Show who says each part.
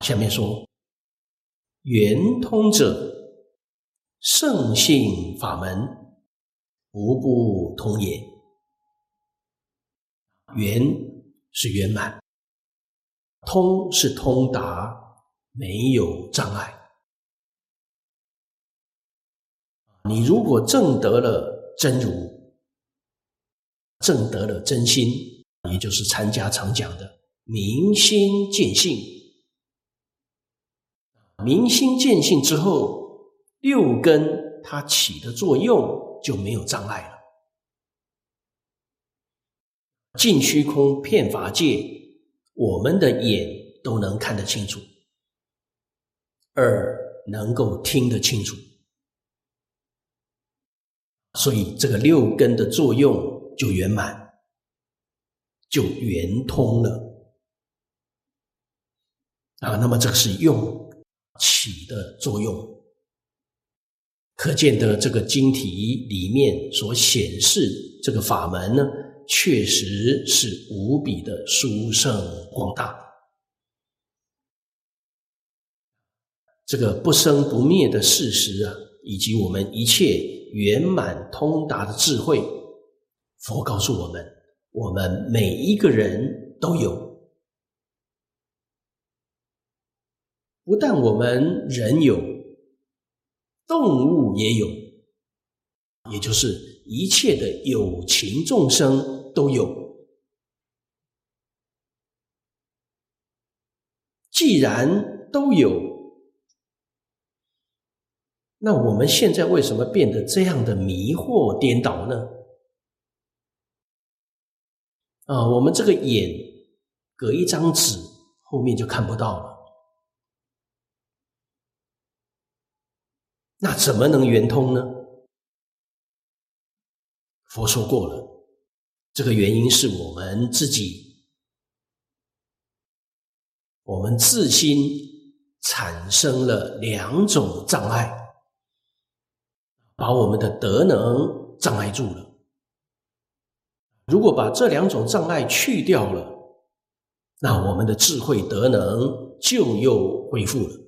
Speaker 1: 下面说：“圆通者，圣性法门，无不通也。圆是圆满，通是通达，没有障碍。你如果证得了真如，证得了真心，也就是禅家常讲的明心见性。”明心见性之后，六根它起的作用就没有障碍了。尽虚空遍法界，我们的眼都能看得清楚，耳能够听得清楚，所以这个六根的作用就圆满，就圆通了。啊，那么这个是用。起的作用，可见得这个经体里面所显示这个法门呢，确实是无比的殊胜广大。这个不生不灭的事实啊，以及我们一切圆满通达的智慧，佛告诉我们，我们每一个人都有。不但我们人有，动物也有，也就是一切的有情众生都有。既然都有，那我们现在为什么变得这样的迷惑颠倒呢？啊，我们这个眼隔一张纸，后面就看不到了。那怎么能圆通呢？佛说过了，这个原因是我们自己，我们自心产生了两种障碍，把我们的德能障碍住了。如果把这两种障碍去掉了，那我们的智慧德能就又恢复了。